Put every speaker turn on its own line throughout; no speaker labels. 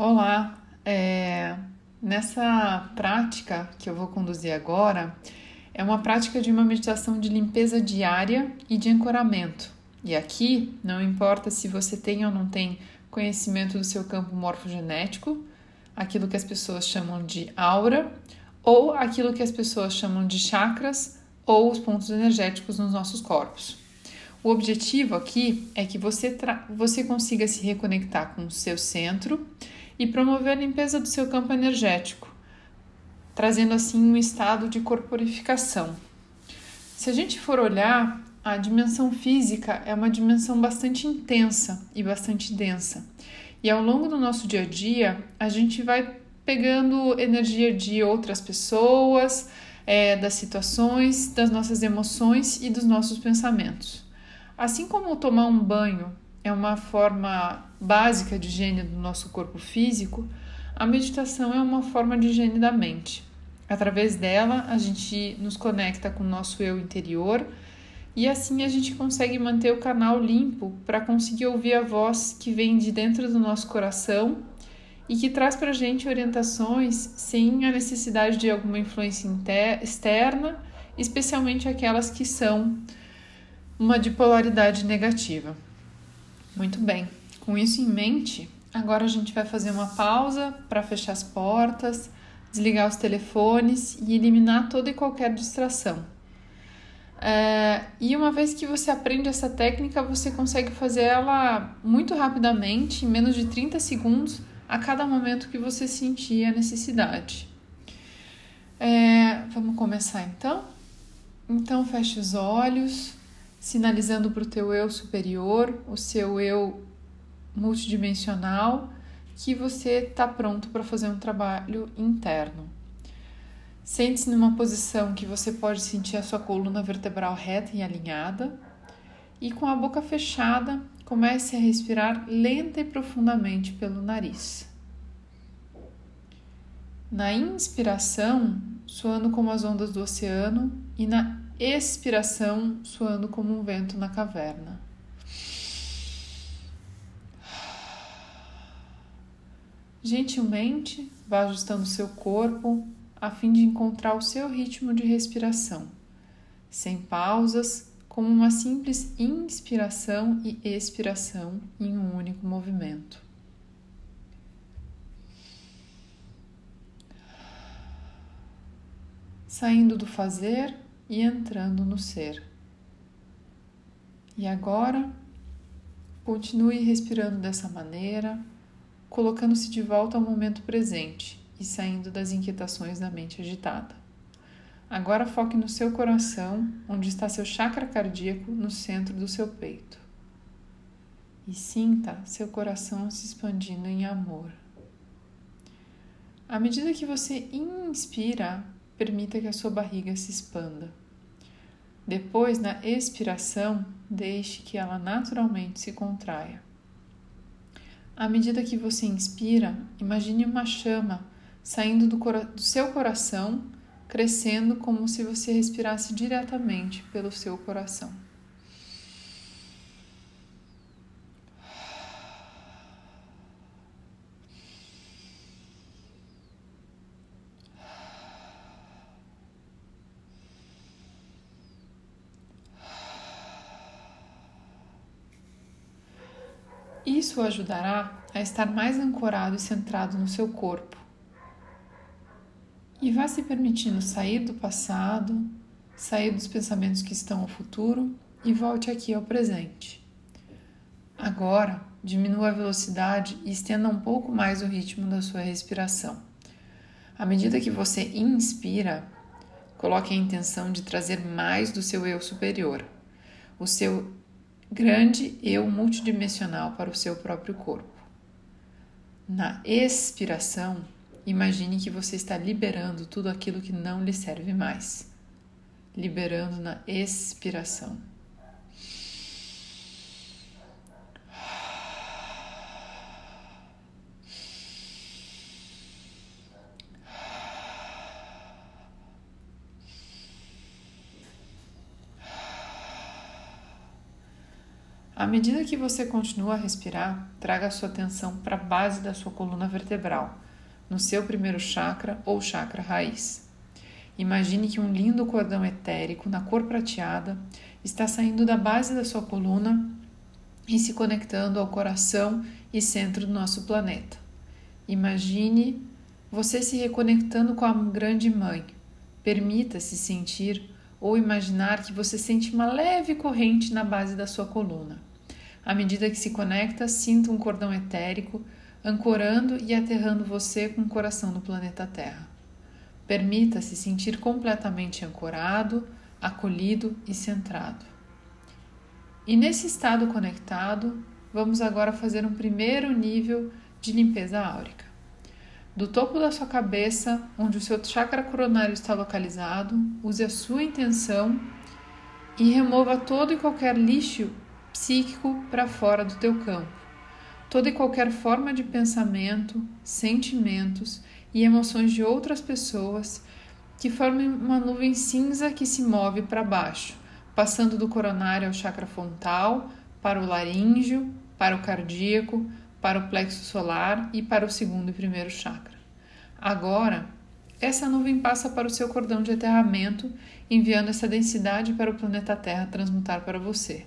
Olá, é, nessa prática que eu vou conduzir agora, é uma prática de uma meditação de limpeza diária e de ancoramento. E aqui não importa se você tem ou não tem conhecimento do seu campo morfogenético, aquilo que as pessoas chamam de aura, ou aquilo que as pessoas chamam de chakras ou os pontos energéticos nos nossos corpos. O objetivo aqui é que você, você consiga se reconectar com o seu centro e promover a limpeza do seu campo energético, trazendo assim um estado de corporificação. Se a gente for olhar, a dimensão física é uma dimensão bastante intensa e bastante densa. E ao longo do nosso dia a dia, a gente vai pegando energia de outras pessoas, é, das situações, das nossas emoções e dos nossos pensamentos. Assim como tomar um banho é uma forma básica de higiene do nosso corpo físico, a meditação é uma forma de higiene da mente. Através dela, a gente nos conecta com o nosso eu interior e assim a gente consegue manter o canal limpo para conseguir ouvir a voz que vem de dentro do nosso coração e que traz para a gente orientações sem a necessidade de alguma influência externa, especialmente aquelas que são uma de polaridade negativa. Muito bem, com isso em mente, agora a gente vai fazer uma pausa para fechar as portas desligar os telefones e eliminar toda e qualquer distração. É, e uma vez que você aprende essa técnica, você consegue fazer ela muito rapidamente, em menos de 30 segundos, a cada momento que você sentir a necessidade. É, vamos começar então? Então feche os olhos, sinalizando para o teu eu superior, o seu eu multidimensional, que você está pronto para fazer um trabalho interno. Sente-se numa posição que você pode sentir a sua coluna vertebral reta e alinhada, e com a boca fechada, comece a respirar lenta e profundamente pelo nariz. Na inspiração, soando como as ondas do oceano, e na expiração, soando como um vento na caverna. Gentilmente, vá ajustando seu corpo a fim de encontrar o seu ritmo de respiração, sem pausas, como uma simples inspiração e expiração em um único movimento. Saindo do fazer e entrando no ser. E agora, continue respirando dessa maneira colocando-se de volta ao momento presente e saindo das inquietações da mente agitada. Agora foque no seu coração, onde está seu chakra cardíaco no centro do seu peito. E sinta seu coração se expandindo em amor. À medida que você inspira, permita que a sua barriga se expanda. Depois, na expiração, deixe que ela naturalmente se contraia. À medida que você inspira, imagine uma chama saindo do, do, seu coração, crescendo como se você respirasse diretamente pelo seu coração. Isso o ajudará a estar mais ancorado e centrado no seu corpo. E vá se permitindo sair do passado, sair dos pensamentos que estão ao futuro e volte aqui ao presente. Agora, diminua a velocidade e estenda um pouco mais o ritmo da sua respiração. À medida que você inspira, coloque a intenção de trazer mais do seu eu superior, o seu grande eu multidimensional para o seu próprio corpo. Na expiração, imagine que você está liberando tudo aquilo que não lhe serve mais. Liberando na expiração. Medida que você continua a respirar, traga a sua atenção para a base da sua coluna vertebral, no seu primeiro chakra ou chakra raiz. Imagine que um lindo cordão etérico na cor prateada está saindo da base da sua coluna e se conectando ao coração e centro do nosso planeta. Imagine você se reconectando com a Grande Mãe. Permita-se sentir ou imaginar que você sente uma leve corrente na base da sua coluna. À medida que se conecta, sinta um cordão etérico ancorando e aterrando você com o coração do planeta Terra. Permita-se sentir completamente ancorado, acolhido e centrado. E nesse estado conectado, vamos agora fazer um primeiro nível de limpeza áurica. Do topo da sua cabeça, onde o seu chakra coronário está localizado, use a sua intenção e remova todo e qualquer lixo psíquico para fora do teu campo. Toda e qualquer forma de pensamento, sentimentos e emoções de outras pessoas que formem uma nuvem cinza que se move para baixo, passando do coronário ao chakra frontal, para o laríngeo, para o cardíaco, para o plexo solar e para o segundo e primeiro chakra. Agora, essa nuvem passa para o seu cordão de aterramento, enviando essa densidade para o planeta Terra transmutar para você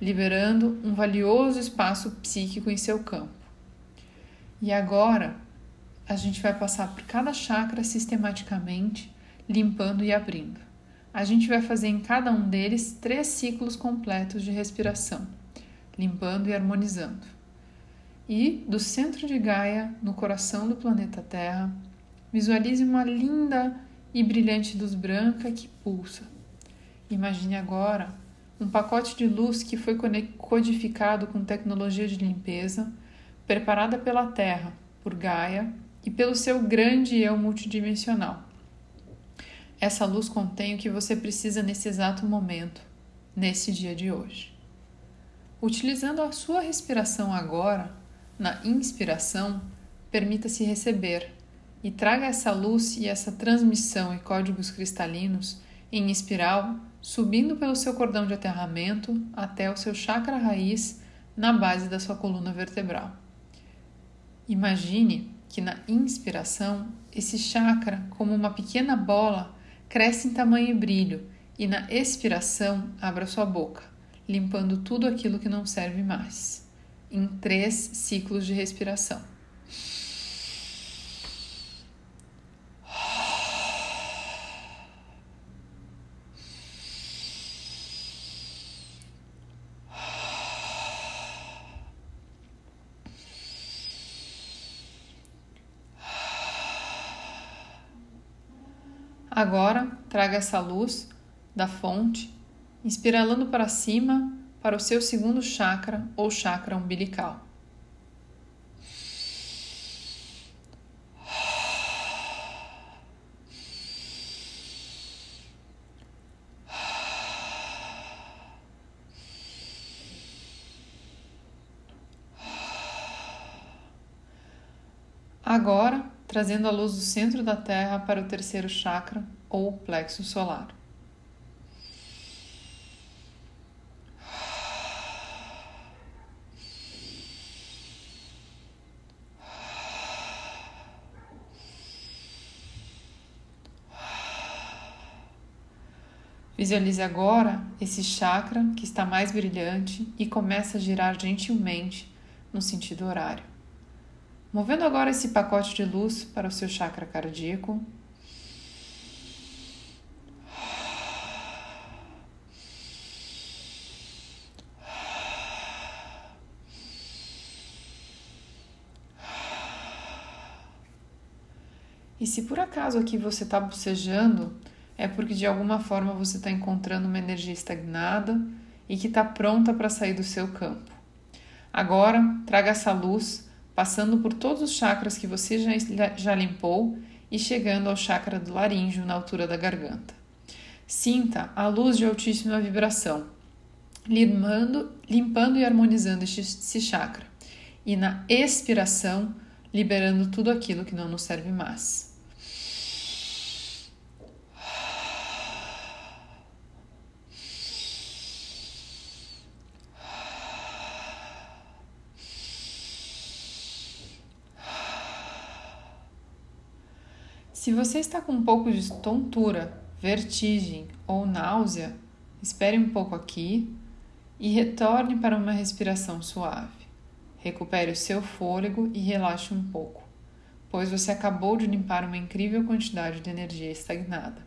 liberando um valioso espaço psíquico em seu campo. E agora a gente vai passar por cada chakra sistematicamente, limpando e abrindo. A gente vai fazer em cada um deles três ciclos completos de respiração, limpando e harmonizando. E do centro de Gaia, no coração do planeta Terra, visualize uma linda e brilhante luz branca que pulsa. Imagine agora um pacote de luz que foi codificado com tecnologia de limpeza, preparada pela Terra, por Gaia e pelo seu grande eu multidimensional. Essa luz contém o que você precisa nesse exato momento, nesse dia de hoje. Utilizando a sua respiração agora, na inspiração, permita-se receber e traga essa luz e essa transmissão e códigos cristalinos em espiral subindo pelo seu cordão de aterramento até o seu chakra raiz na base da sua coluna vertebral. Imagine que na inspiração, esse chakra, como uma pequena bola, cresce em tamanho e brilho, e na expiração, abra sua boca, limpando tudo aquilo que não serve mais, em três ciclos de respiração. Agora, traga essa luz da fonte, espiralando para cima para o seu segundo chakra ou chakra umbilical. Agora, trazendo a luz do centro da Terra para o terceiro chakra ou plexo solar. Visualize agora esse chakra que está mais brilhante e começa a girar gentilmente no sentido horário. Movendo agora esse pacote de luz para o seu chakra cardíaco. E se por acaso aqui você está bocejando, é porque de alguma forma você está encontrando uma energia estagnada e que está pronta para sair do seu campo. Agora, traga essa luz passando por todos os chakras que você já, já limpou e chegando ao chakra do laríngeo na altura da garganta. Sinta a luz de altíssima vibração, limpando, limpando e harmonizando esse chakra. E na expiração, liberando tudo aquilo que não nos serve mais. Se você está com um pouco de tontura, vertigem ou náusea, espere um pouco aqui e retorne para uma respiração suave. Recupere o seu fôlego e relaxe um pouco, pois você acabou de limpar uma incrível quantidade de energia estagnada.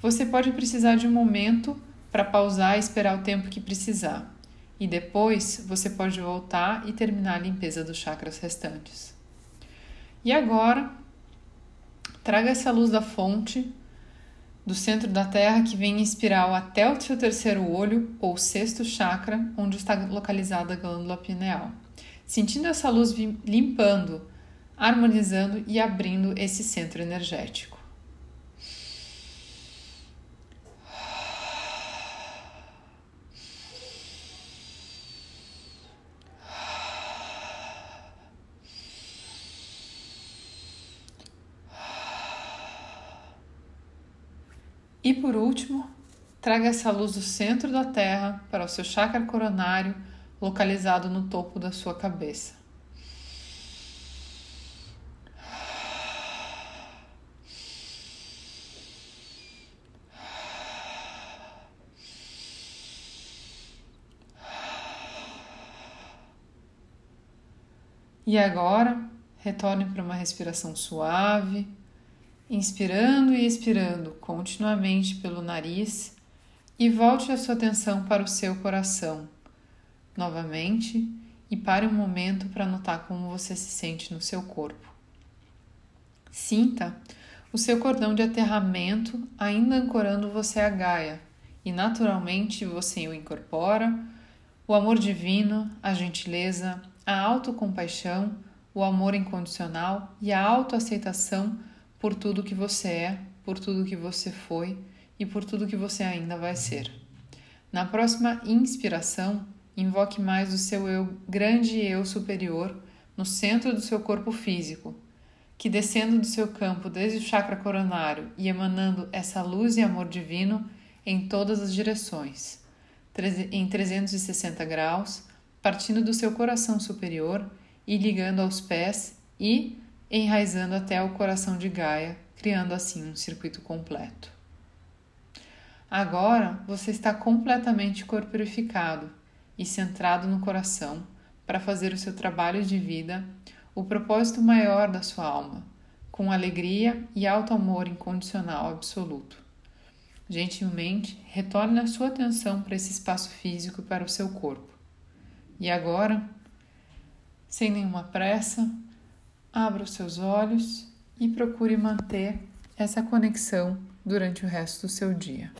Você pode precisar de um momento para pausar e esperar o tempo que precisar, e depois você pode voltar e terminar a limpeza dos chakras restantes. E agora, traga essa luz da fonte do centro da Terra que vem em espiral até o seu terceiro olho ou sexto chakra, onde está localizada a glândula pineal. Sentindo essa luz limpando, harmonizando e abrindo esse centro energético. E por último, traga essa luz do centro da Terra para o seu chakra coronário, localizado no topo da sua cabeça. E agora, retorne para uma respiração suave inspirando e expirando continuamente pelo nariz e volte a sua atenção para o seu coração novamente e pare um momento para notar como você se sente no seu corpo. Sinta o seu cordão de aterramento ainda ancorando você a Gaia e naturalmente você o incorpora, o amor divino, a gentileza, a autocompaixão, o amor incondicional e a autoaceitação por tudo que você é, por tudo que você foi e por tudo que você ainda vai ser. Na próxima inspiração, invoque mais o seu eu, grande eu superior, no centro do seu corpo físico, que descendo do seu campo desde o chakra coronário e emanando essa luz e amor divino em todas as direções, em 360 graus, partindo do seu coração superior e ligando aos pés e enraizando até o coração de Gaia, criando assim um circuito completo. Agora você está completamente corporificado e centrado no coração para fazer o seu trabalho de vida, o propósito maior da sua alma, com alegria e alto amor incondicional absoluto. Gentilmente, retorne a sua atenção para esse espaço físico e para o seu corpo. E agora, sem nenhuma pressa, Abra os seus olhos e procure manter essa conexão durante o resto do seu dia.